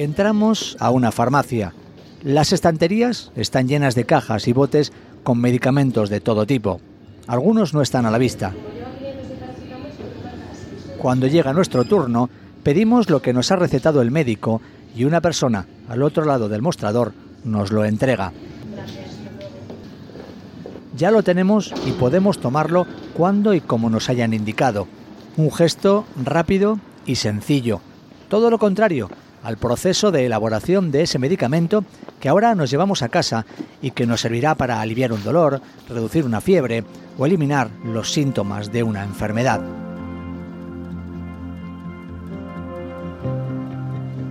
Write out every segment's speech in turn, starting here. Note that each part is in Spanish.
Entramos a una farmacia. Las estanterías están llenas de cajas y botes con medicamentos de todo tipo. Algunos no están a la vista. Cuando llega nuestro turno, pedimos lo que nos ha recetado el médico y una persona al otro lado del mostrador nos lo entrega. Ya lo tenemos y podemos tomarlo cuando y como nos hayan indicado. Un gesto rápido y sencillo. Todo lo contrario al proceso de elaboración de ese medicamento que ahora nos llevamos a casa y que nos servirá para aliviar un dolor, reducir una fiebre o eliminar los síntomas de una enfermedad.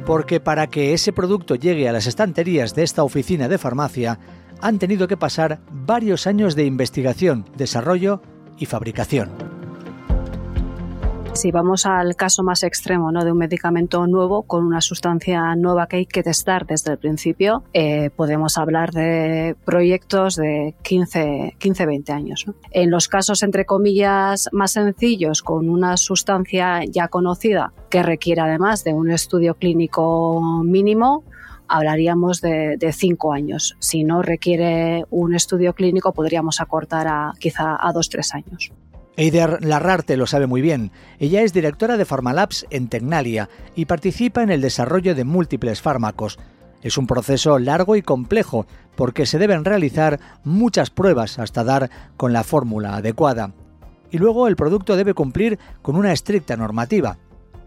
Porque para que ese producto llegue a las estanterías de esta oficina de farmacia, han tenido que pasar varios años de investigación, desarrollo y fabricación. Si vamos al caso más extremo ¿no? de un medicamento nuevo con una sustancia nueva que hay que testar desde el principio, eh, podemos hablar de proyectos de 15, 15 20 años. En los casos, entre comillas, más sencillos, con una sustancia ya conocida que requiere además de un estudio clínico mínimo, hablaríamos de, de, cinco años. Si no requiere un estudio clínico, podríamos acortar a quizá a dos, tres años. Eider Larrarte lo sabe muy bien. Ella es directora de Pharmalabs en Tecnalia y participa en el desarrollo de múltiples fármacos. Es un proceso largo y complejo porque se deben realizar muchas pruebas hasta dar con la fórmula adecuada. Y luego el producto debe cumplir con una estricta normativa.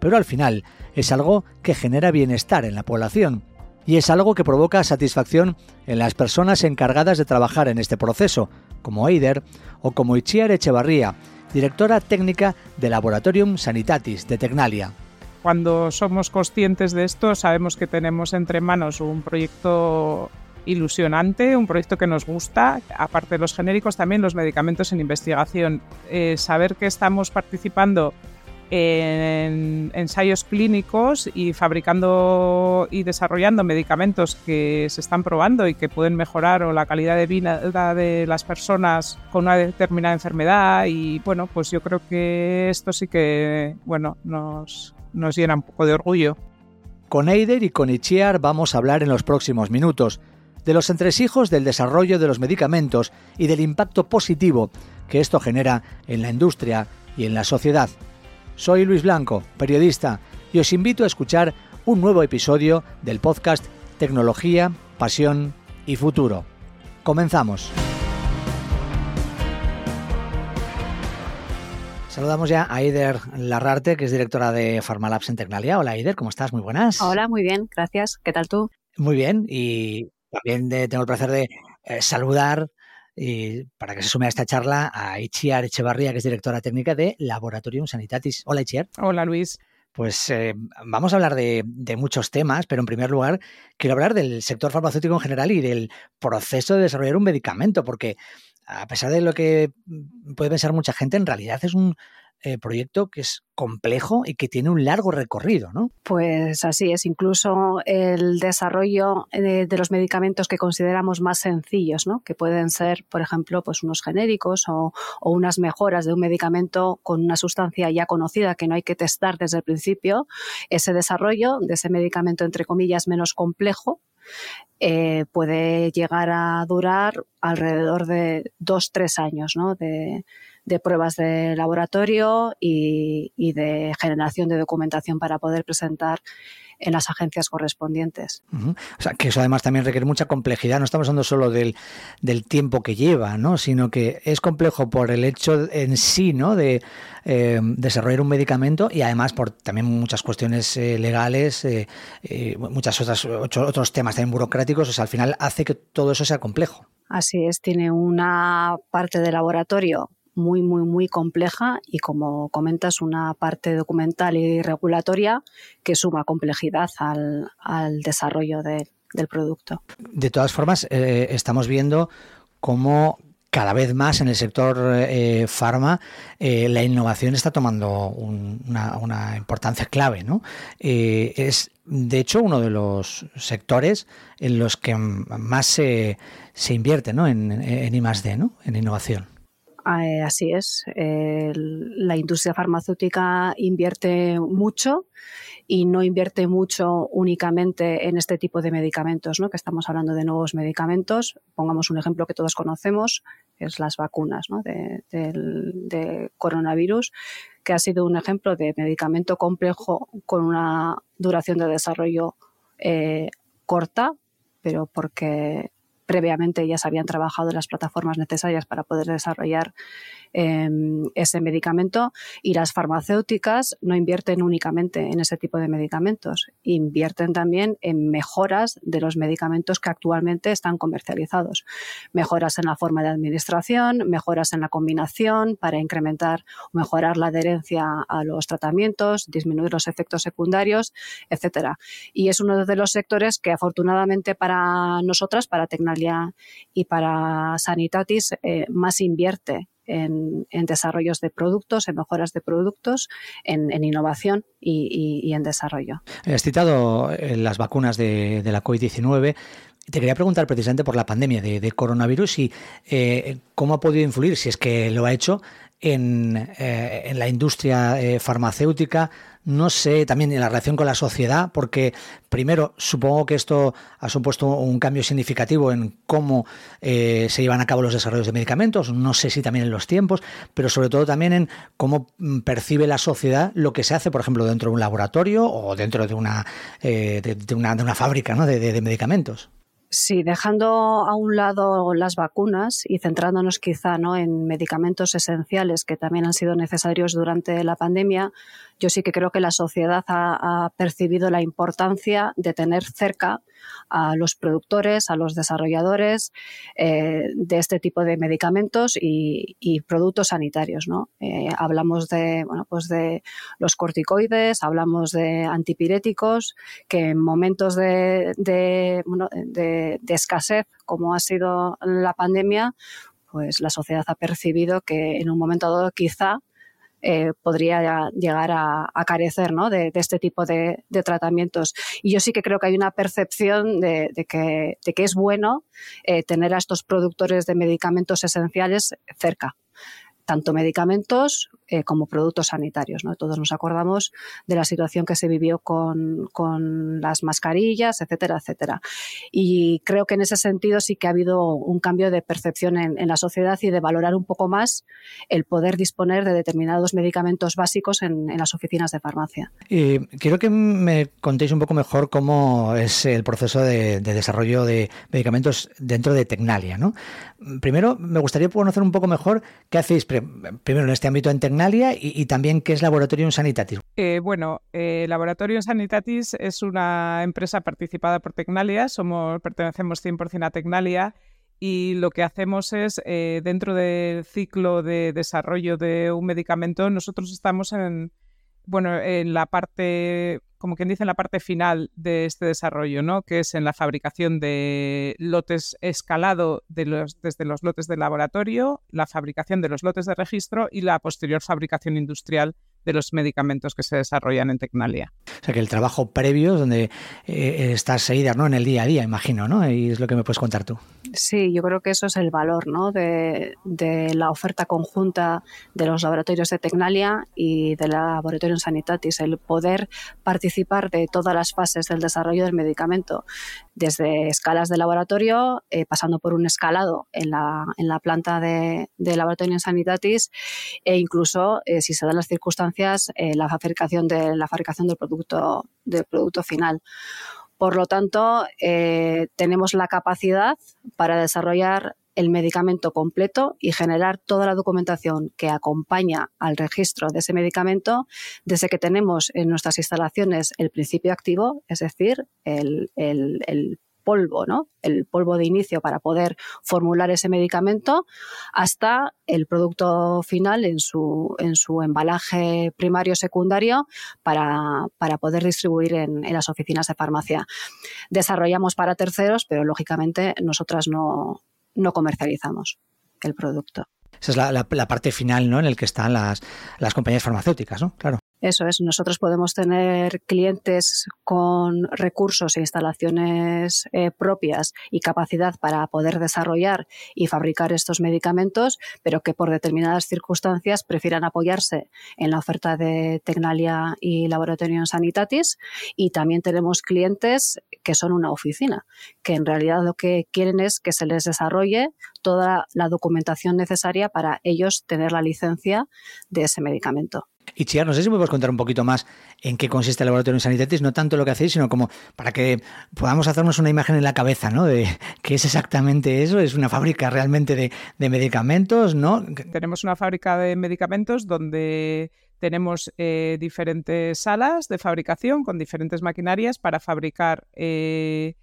Pero al final es algo que genera bienestar en la población y es algo que provoca satisfacción en las personas encargadas de trabajar en este proceso, como Eider o como Ichiar Echevarría, directora técnica de Laboratorium Sanitatis de Tecnalia. Cuando somos conscientes de esto, sabemos que tenemos entre manos un proyecto ilusionante, un proyecto que nos gusta, aparte de los genéricos, también los medicamentos en investigación. Eh, saber que estamos participando en ensayos clínicos y fabricando y desarrollando medicamentos que se están probando y que pueden mejorar o la calidad de vida de las personas con una determinada enfermedad y bueno, pues yo creo que esto sí que bueno, nos, nos llena un poco de orgullo. Con Eider y con Ichiar vamos a hablar en los próximos minutos de los entresijos del desarrollo de los medicamentos y del impacto positivo que esto genera en la industria y en la sociedad. Soy Luis Blanco, periodista, y os invito a escuchar un nuevo episodio del podcast Tecnología, Pasión y Futuro. Comenzamos. Saludamos ya a Aider Larrarte, que es directora de Pharmalabs en Tecnalia. Hola Aider, ¿cómo estás? Muy buenas. Hola, muy bien, gracias. ¿Qué tal tú? Muy bien, y también tengo el placer de eh, saludar y para que se sume a esta charla a Ichiar Echevarría, que es directora técnica de Laboratorium Sanitatis. Hola, Ichiar. Hola, Luis. Pues eh, vamos a hablar de, de, muchos temas, pero en primer lugar quiero hablar del sector farmacéutico en general y del proceso de desarrollar un medicamento, porque a pesar de lo que puede pensar mucha gente, en realidad es un eh, proyecto que es complejo y que tiene un largo recorrido, ¿no? Pues así es, incluso el desarrollo de, de, los medicamentos que consideramos más sencillos, ¿no? Que pueden ser, por ejemplo, pues unos genéricos o, unas mejoras de un medicamento con una sustancia ya conocida que no hay que testar desde el principio, ese desarrollo de ese medicamento, entre comillas, menos complejo, eh, puede llegar a durar alrededor de dos, tres años ¿no? De, pruebas de laboratorio y, y, de generación de documentación para poder presentar en las agencias correspondientes. Uh -huh. O sea, que eso además también requiere mucha complejidad. No estamos hablando solo del, del, tiempo que lleva, ¿no? sino que es complejo por el hecho en sí ¿no? de eh, desarrollar un medicamento y además por también muchas cuestiones eh, legales, eh, muchas otras ocho, otros temas también burocráticos. O sea, al final hace que todo eso sea complejo. Así es, tiene una parte de laboratorio muy, muy, muy compleja y, como comentas, una parte documental y regulatoria que suma complejidad al, al desarrollo de, del producto. De todas formas, eh, estamos viendo cómo cada vez más en el sector eh, farma eh, la innovación está tomando un, una, una, importancia clave. ¿no? Eh, es, de hecho, uno de los sectores en los que más se, se invierte ¿no? en, en I+.D., ¿no? en innovación. Eh, así es. la industria farmacéutica invierte mucho y no invierte mucho únicamente en este tipo de medicamentos, ¿no? que estamos hablando de nuevos medicamentos. Pongamos un ejemplo que todos conocemos, es las vacunas ¿no? de, coronavirus, que ha sido un ejemplo de medicamento complejo con una duración de desarrollo eh, corta, pero porque previamente ya se habían trabajado las plataformas necesarias para poder desarrollar Em, ese medicamento y las farmacéuticas no invierten únicamente en ese tipo de medicamentos, invierten también en mejoras de los medicamentos que actualmente están comercializados. Mejoras en la forma de administración, mejoras en la combinación para incrementar o mejorar la adherencia a los tratamientos, disminuir los efectos secundarios, etcétera. Y es uno de los sectores que afortunadamente para nosotras, para Tecnalia y para Sanitatis, eh, más invierte en, desarrollos de productos, en mejoras de productos, en, innovación y, en desarrollo. Has citado eh, las vacunas de, la COVID-19. Te quería preguntar precisamente por la pandemia de, coronavirus y eh, cómo ha podido influir, si es que lo ha hecho, en, eh, en la industria farmacéutica, no sé, también en la relación con la sociedad, porque primero supongo que esto ha supuesto un cambio significativo en cómo eh, se llevan a cabo los desarrollos de medicamentos, no sé si también en los tiempos, pero sobre todo también en cómo mm, percibe la sociedad lo que se hace, por ejemplo, dentro de un laboratorio o dentro de una, eh, de, una, fábrica de medicamentos. Sí, dejando a un lado las vacunas y centrándonos quizá ¿no? en medicamentos esenciales que también han sido necesarios durante la pandemia, yo sí que creo que la sociedad ha, percibido la importancia de tener cerca a los productores, a los desarrolladores eh, de este tipo de medicamentos y, productos sanitarios. ¿no? Eh, hablamos de, bueno, pues de los corticoides, hablamos de antipiréticos, que en momentos de, de, de escasez, como ha sido la pandemia, pues la sociedad ha percibido que en un momento dado quizá eh, podría llegar a, carecer ¿no? de, este tipo de, tratamientos. Y yo sí que creo que hay una percepción de, que, es bueno eh, tener a estos productores de medicamentos esenciales cerca tanto medicamentos eh, como productos sanitarios. ¿no? Todos nos acordamos de la situación que se vivió con, las mascarillas, etcétera, etcétera. Y creo que en ese sentido sí que ha habido un cambio de percepción en, la sociedad y de valorar un poco más el poder disponer de determinados medicamentos básicos en, las oficinas de farmacia. Y quiero que me contéis un poco mejor cómo es el proceso de, desarrollo de medicamentos dentro de Tecnalia. ¿no? Primero, me gustaría conocer un poco mejor qué hacéis primero en este ámbito en Tecnalia y, también qué es Laboratorium Sanitatis. Eh, bueno, eh, Laboratorium Sanitatis es una empresa participada por Tecnalia, somos, pertenecemos 100% a Tecnalia y lo que hacemos es, eh, dentro del ciclo de desarrollo de un medicamento, nosotros estamos en, bueno, en la parte como quien dice, en la parte final de este desarrollo, ¿no? que es en la fabricación de lotes escalado de los, desde los lotes de laboratorio, la fabricación de los lotes de registro y la posterior fabricación industrial de los medicamentos que se desarrollan en Tecnalia. O sea que el trabajo previo donde eh, estás seguida ¿no? en el día a día, imagino, ¿no? Y es lo que me puedes contar tú. Sí, yo creo que eso es el valor ¿no? de, la oferta conjunta de los laboratorios de Tecnalia y del laboratorio Sanitatis, el poder participar de todas las fases del desarrollo del medicamento, desde escalas de laboratorio, eh, pasando por un escalado en la, en la planta de, laboratorio Sanitatis e incluso, eh, si se dan las circunstancias, eh, la, fabricación de, la fabricación del producto, del producto final. Por lo tanto, tenemos la capacidad para desarrollar el medicamento completo y generar toda la documentación que acompaña al registro de ese medicamento desde que tenemos en nuestras instalaciones el principio activo, es decir, el, polvo, ¿no? El polvo de inicio para poder formular ese medicamento hasta el producto final en su, en su embalaje primario secundario para, poder distribuir en, las oficinas de farmacia. Desarrollamos para terceros, pero lógicamente nosotras no, no comercializamos el producto. Esa es la, parte final, ¿no? En el que están las, las compañías farmacéuticas, ¿no? Claro. Eso es, nosotros podemos tener clientes con recursos e instalaciones eh, propias y capacidad para poder desarrollar y fabricar estos medicamentos, pero que por determinadas circunstancias prefieran apoyarse en la oferta de Tecnalia y Laboratorio Sanitatis. Y también tenemos clientes que son una oficina, que en realidad lo que quieren es que se les desarrolle toda la documentación necesaria para ellos tener la licencia de ese medicamento. Y Chiar, no sé si me puedes contar un poquito más en qué consiste el laboratorio Sanitatis, no tanto lo que hacéis, sino como para que podamos hacernos una imagen en la cabeza, ¿no? De qué es exactamente eso. Es una fábrica realmente de, de medicamentos, ¿no? Tenemos una fábrica de medicamentos donde tenemos eh, diferentes salas de fabricación con diferentes maquinarias para fabricar eh,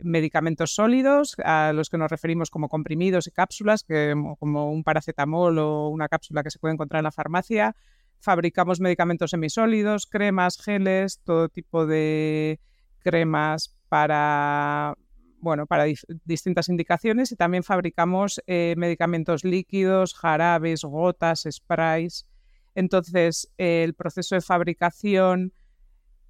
medicamentos sólidos, a los que nos referimos como comprimidos y cápsulas, que, como un paracetamol o una cápsula que se puede encontrar en la farmacia Fabricamos medicamentos semisólidos, cremas, geles, todo tipo de cremas para bueno, para distintas indicaciones y también fabricamos eh, medicamentos líquidos, jarabes, gotas, sprays. Entonces, el proceso de fabricación,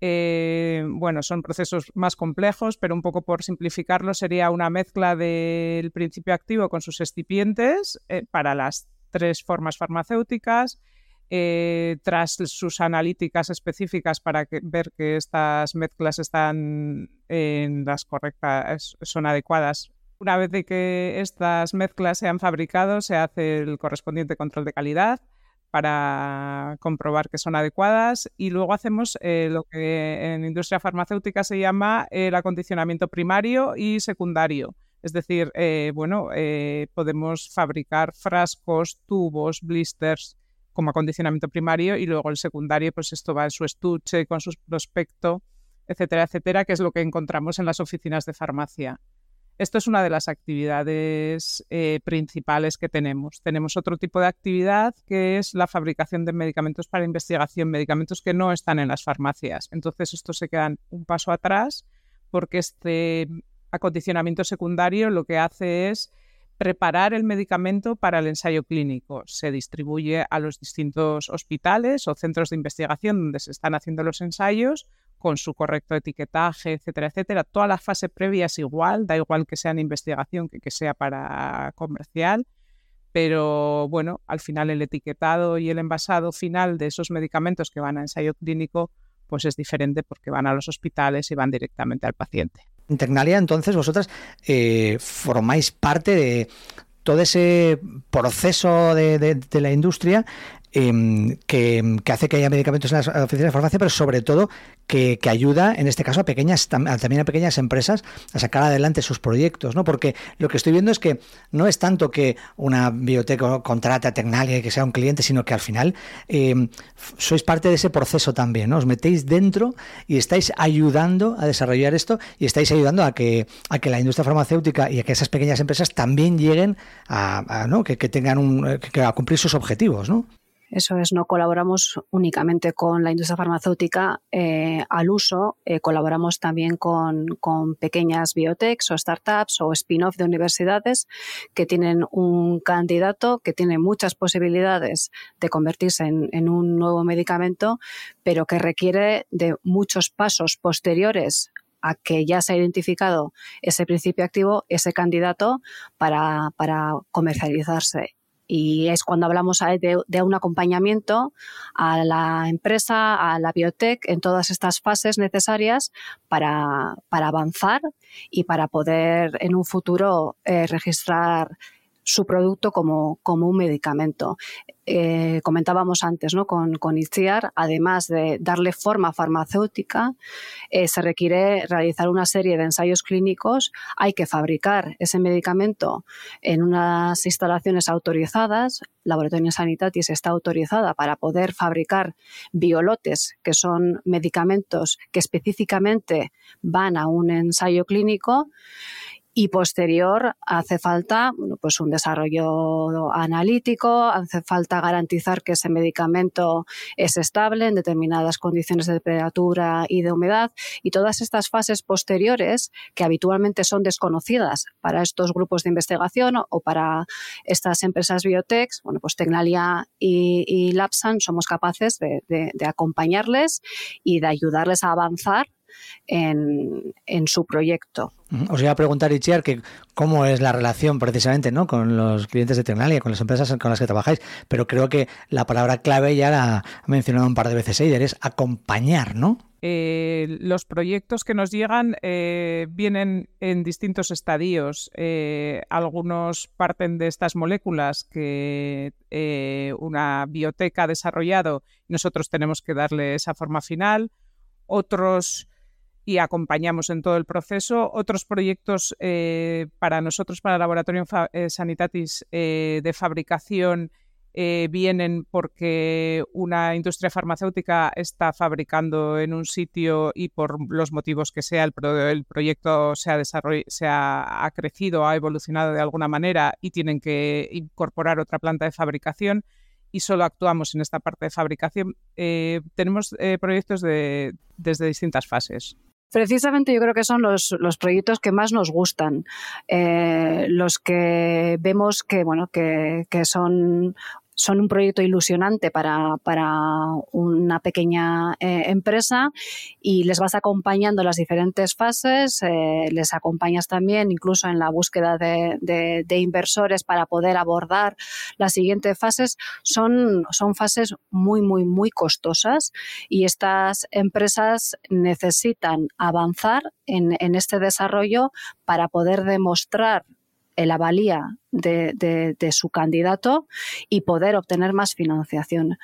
eh, bueno, son procesos más complejos, pero un poco por simplificarlo, sería una mezcla del principio activo con sus excipientes eh, para las tres formas farmacéuticas eh, tras sus analíticas específicas para ver que estas mezclas están en las correctas, son adecuadas. Una vez que estas mezclas se han fabricado, se hace el correspondiente control de calidad para comprobar que son adecuadas y luego hacemos eh, lo que en industria farmacéutica se llama el acondicionamiento primario y secundario. Es decir, eh, bueno, podemos fabricar frascos, tubos, blisters, como acondicionamiento primario y luego el secundario, pues esto va en su estuche, con su prospecto, etcétera, etcétera, que es lo que encontramos en las oficinas de farmacia. Esto es una de las actividades eh, principales que tenemos. Tenemos otro tipo de actividad que es la fabricación de medicamentos para investigación, medicamentos que no están en las farmacias. Entonces, estos se quedan un paso atrás porque este acondicionamiento secundario lo que hace es preparar el medicamento para el ensayo clínico. Se distribuye a los distintos hospitales o centros de investigación donde se están haciendo los ensayos con su correcto etiquetaje, etcétera, etcétera. Toda la fase previa es igual, da igual que sea en investigación que que sea para comercial, pero bueno, al final el etiquetado y el envasado final de esos medicamentos que van a ensayo clínico pues es diferente porque van a los hospitales y van directamente al paciente. En Tecnalia, entonces, vosotras eh, formáis parte de todo ese proceso de, la industria Em, que, hace que haya medicamentos en las oficinas de farmacia, pero sobre todo que, ayuda, en este caso, a pequeñas también a pequeñas empresas a sacar adelante sus proyectos, ¿no? Porque lo que estoy viendo es que no es tanto que una biblioteca contrate a Tecnalia y que sea un cliente, sino que al final em, sois parte de ese proceso también, ¿no? Os metéis dentro y estáis ayudando a desarrollar esto y estáis ayudando a que, a que la industria farmacéutica y a que esas pequeñas empresas también lleguen a, que, tengan a cumplir sus objetivos, ¿no? Eso es, no colaboramos únicamente con la industria farmacéutica eh, al uso, eh, colaboramos también con, pequeñas biotechs o startups o spin-off de universidades que tienen un candidato que tiene muchas posibilidades de convertirse en, en un nuevo medicamento, pero que requiere de muchos pasos posteriores a que ya se ha identificado ese principio activo, ese candidato para, para comercializarse y es cuando hablamos de, un acompañamiento a la empresa, a la biotech, en todas estas fases necesarias para, avanzar y para poder en un futuro eh, registrar su producto como, como un medicamento. Eh, comentábamos antes ¿no? con, con además de darle forma farmacéutica, eh, se requiere realizar una serie de ensayos clínicos, hay que fabricar ese medicamento en unas instalaciones autorizadas, Laboratorio Sanitatis está autorizada para poder fabricar biolotes, que son medicamentos que específicamente van a un ensayo clínico y posterior hace falta pues un desarrollo analítico, hace falta garantizar que ese medicamento es estable en determinadas condiciones de temperatura y de humedad. Y todas estas fases posteriores que habitualmente son desconocidas para estos grupos de investigación o para estas empresas biotech, bueno, pues Tecnalia y, Lapsan somos capaces de acompañarles y de ayudarles a avanzar en, su proyecto. Os iba a preguntar, Ichiar, que cómo es la relación precisamente ¿no? con los clientes de Tecnalia, con las empresas con las que trabajáis, pero creo que la palabra clave ya la ha mencionado un par de veces Eider, es acompañar, ¿no? Eh, los proyectos que nos llegan eh, vienen en distintos estadios. Eh, algunos parten de estas moléculas que una biblioteca ha desarrollado y nosotros tenemos que darle esa forma final. Otros y acompañamos en todo el proceso. Otros proyectos eh, para nosotros, para Laboratorio eh, Sanitatis eh, de fabricación, vienen porque una industria farmacéutica está fabricando en un sitio y por los motivos que sea, el, proyecto se ha, se ha, crecido, ha evolucionado de alguna manera y tienen que incorporar otra planta de fabricación y solo actuamos en esta parte de fabricación. tenemos proyectos de, desde distintas fases. Precisamente yo creo que son los, los proyectos que más nos gustan, eh, los que vemos que, bueno, que, que son son un proyecto ilusionante para, para una pequeña eh, empresa y les vas acompañando las diferentes fases, eh, les acompañas también incluso en la búsqueda de, de, inversores para poder abordar las siguientes fases. Son, son fases muy, muy, muy costosas y estas empresas necesitan avanzar en, en este desarrollo para poder demostrar la valía de, su candidato y poder obtener más financiación.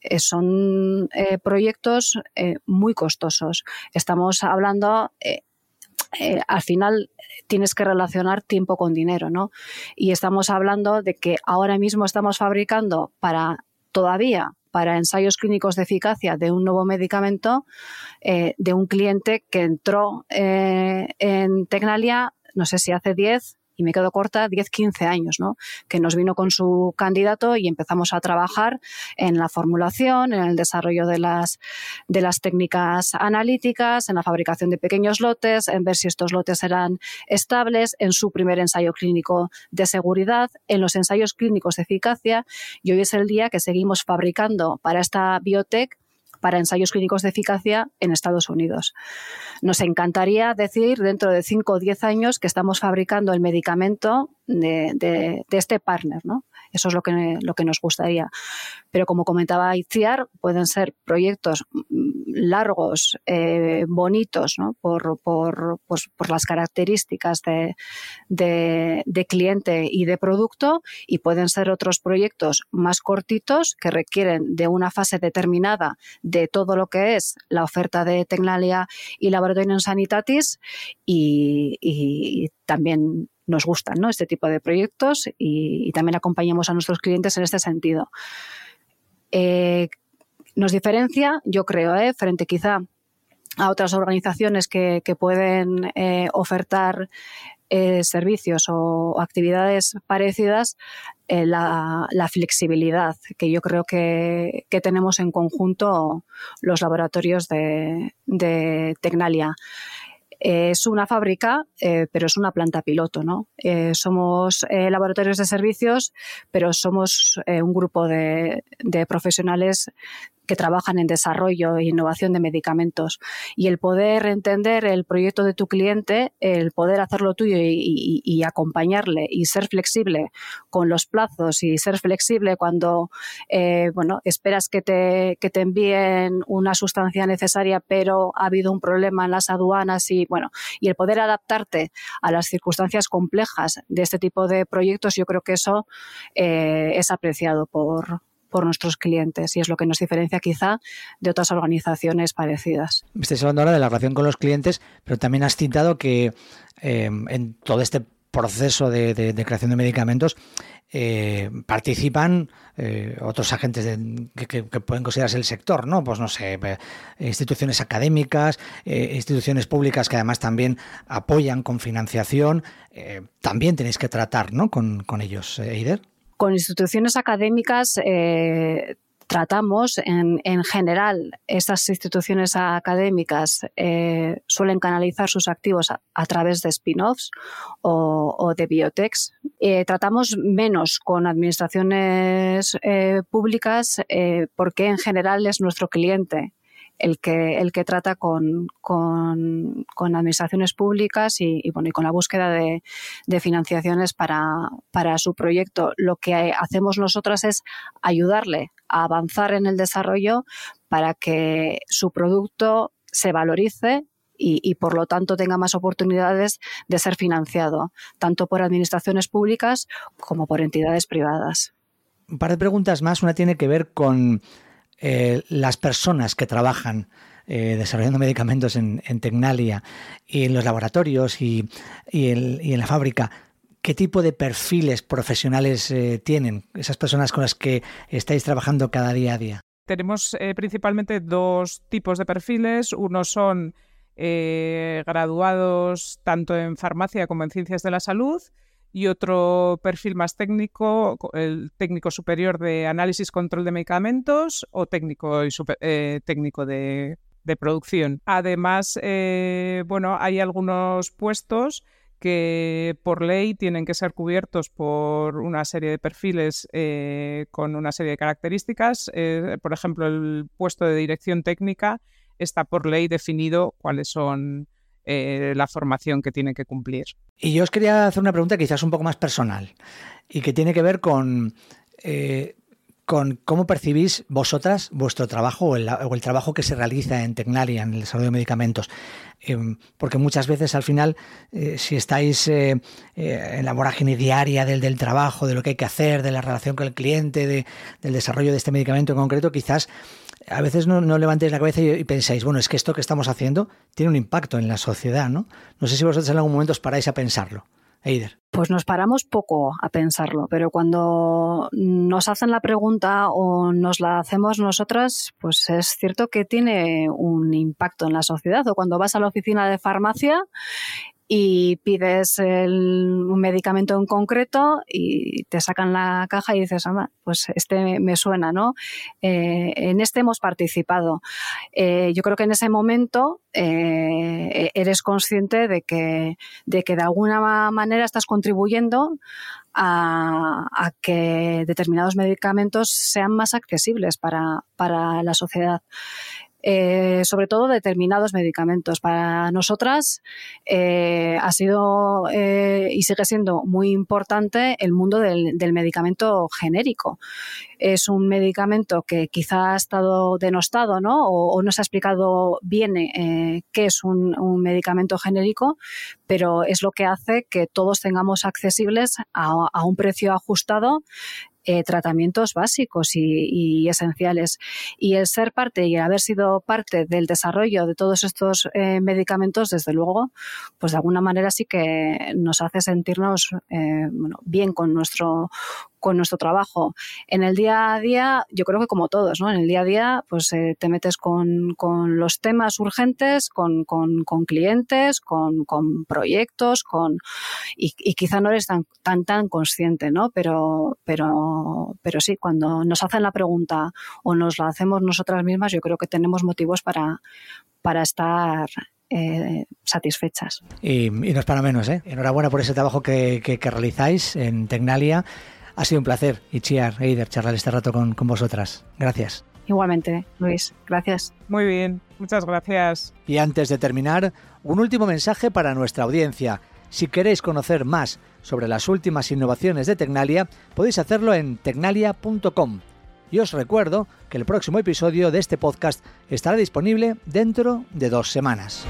Eh, son eh, proyectos eh, muy costosos. Estamos hablando al final tienes que relacionar tiempo con dinero, ¿no? Y estamos hablando de que ahora mismo estamos fabricando para todavía para ensayos clínicos de eficacia de un nuevo medicamento de un cliente que entró en Tecnalia, no sé si hace 10 y me quedo corta 10, 15 años, ¿no? Que nos vino con su candidato y empezamos a trabajar en la formulación, en el desarrollo de las, de las técnicas analíticas, en la fabricación de pequeños lotes, en ver si estos lotes eran estables, en su primer ensayo clínico de seguridad, en los ensayos clínicos de eficacia y hoy es el día que seguimos fabricando para esta biotech para ensayos clínicos de eficacia en Estados Unidos. Nos encantaría decir dentro de 5 o 10 años que estamos fabricando el medicamento de, este partner, ¿no? Eso es lo que, lo que nos gustaría. Pero como comentaba Itziar, pueden ser proyectos largos, eh, bonitos, por, por, pues, por, las características de, de, cliente y de producto, y pueden ser otros proyectos más cortitos que requieren de una fase determinada de todo lo que es la oferta de Tecnalia y Laboratorio Sanitatis y, y también nos gustan ¿no? este tipo de proyectos y, también acompañamos a nuestros clientes en este sentido. Eh, nos diferencia, yo creo, ¿eh? frente quizá a otras organizaciones que, pueden eh, ofertar servicios o actividades parecidas, la, flexibilidad que yo creo que, tenemos en conjunto los laboratorios de, Tecnalia es una fábrica, eh, pero es una planta piloto, ¿no? Eh, somos eh, laboratorios de servicios, pero somos un grupo de profesionales que trabajan en desarrollo e innovación de medicamentos. Y el poder entender el proyecto de tu cliente, el poder hacerlo tuyo y, acompañarle y ser flexible con los plazos y ser flexible cuando eh, bueno, esperas que te, que te envíen una sustancia necesaria, pero ha habido un problema en las aduanas y bueno, y el poder adaptarte a las circunstancias complejas de este tipo de proyectos, yo creo que eso eh, es apreciado por, por nuestros clientes y es lo que nos diferencia quizá de otras organizaciones parecidas. Estáis hablando ahora de la relación con los clientes, pero también has citado que eh, en todo este proceso de, creación de medicamentos eh, participan eh, otros agentes que, pueden considerarse el sector, ¿no? Pues no sé, instituciones académicas, instituciones públicas que además también apoyan con financiación. también tenéis que tratar, ¿no? Con ellos, Eider. Con instituciones académicas tratamos en, general, estas instituciones académicas eh, suelen canalizar sus activos a, través de spin-offs o, de biotechs. Eh, tratamos menos con administraciones eh, públicas porque en general es nuestro cliente el que, el que trata con, con, administraciones públicas y, bueno, y con la búsqueda de, de financiaciones para, para, su proyecto. Lo que hacemos nosotras es ayudarle a avanzar en el desarrollo para que su producto se valorice y, y, por lo tanto tenga más oportunidades de ser financiado, tanto por administraciones públicas como por entidades privadas. Un par de preguntas más. Una tiene que ver con eh, las personas que trabajan eh, desarrollando medicamentos en, Tecnalia y en los laboratorios y, en la fábrica, ¿qué tipo de perfiles profesionales eh, tienen esas personas con las que estáis trabajando cada día a día? Tenemos principalmente dos tipos de perfiles. Uno son graduados tanto en farmacia como en ciencias de la salud y otro perfil más técnico, el técnico superior de análisis control de medicamentos o técnico, y eh, técnico de, producción. Además, eh, bueno, hay algunos puestos que por ley tienen que ser cubiertos por una serie de perfiles eh, con una serie de características. por ejemplo, el puesto de dirección técnica está por ley definido cuáles son eh, la formación que tiene que cumplir. Y yo os quería hacer una pregunta quizás un poco más personal y que tiene que ver con, eh, con cómo percibís vosotras vuestro trabajo o el, trabajo que se realiza en Tecnalia, en el desarrollo de medicamentos. Em, porque muchas veces al final, eh, si estáis en la vorágine diaria del, del, trabajo, de lo que hay que hacer, de la relación con el cliente, de, del desarrollo de este medicamento en concreto, quizás a veces no, no, levantéis la cabeza y, pensáis, bueno, es que esto que estamos haciendo tiene un impacto en la sociedad, ¿no? No sé si vosotros en algún momento os paráis a pensarlo. Eider. Pues nos paramos poco a pensarlo, pero cuando nos hacen la pregunta o nos la hacemos nosotras, pues es cierto que tiene un impacto en la sociedad. O cuando vas a la oficina de farmacia y pides un medicamento en concreto y te sacan la caja y dices, ah, pues este me suena, ¿no? Eh, en este hemos participado. Eh, yo creo que en ese momento eh, eres consciente de que, de que de alguna manera estás contribuyendo a, a, que determinados medicamentos sean más accesibles para, para la sociedad. Eh, sobre todo determinados medicamentos. Para nosotras eh, ha sido eh, y sigue siendo muy importante el mundo del, medicamento genérico. Es un medicamento que quizá ha estado denostado ¿no? o, no se ha explicado bien qué es un, medicamento genérico, pero es lo que hace que todos tengamos accesibles a un precio ajustado eh, tratamientos básicos y, esenciales. Y el ser parte y el haber sido parte del desarrollo de todos estos eh, medicamentos, desde luego, pues de alguna manera sí que nos hace sentirnos eh, bien con nuestro, con nuestro trabajo. En el día a día, yo creo que como todos, ¿no? En el día a día, pues eh, te metes con, con, los temas urgentes, con, con, con clientes, con, proyectos, con y, quizá no eres tan, tan, tan consciente, ¿no? Pero, pero, pero sí, cuando nos hacen la pregunta o nos la hacemos nosotras mismas, yo creo que tenemos motivos para, para estar eh, satisfechas. Y, no es para menos, ¿eh? Enhorabuena por ese trabajo que, que, que realizáis en Tecnalia. Ha sido un placer, Ichiar, Eider, charlar este rato con, con vosotras. Gracias. Igualmente, Luis. Gracias. Muy bien, muchas gracias. Y antes de terminar, un último mensaje para nuestra audiencia. Si queréis conocer más sobre las últimas innovaciones de Tecnalia, podéis hacerlo en tecnalia.com. Y os recuerdo que el próximo episodio de este podcast estará disponible dentro de dos semanas.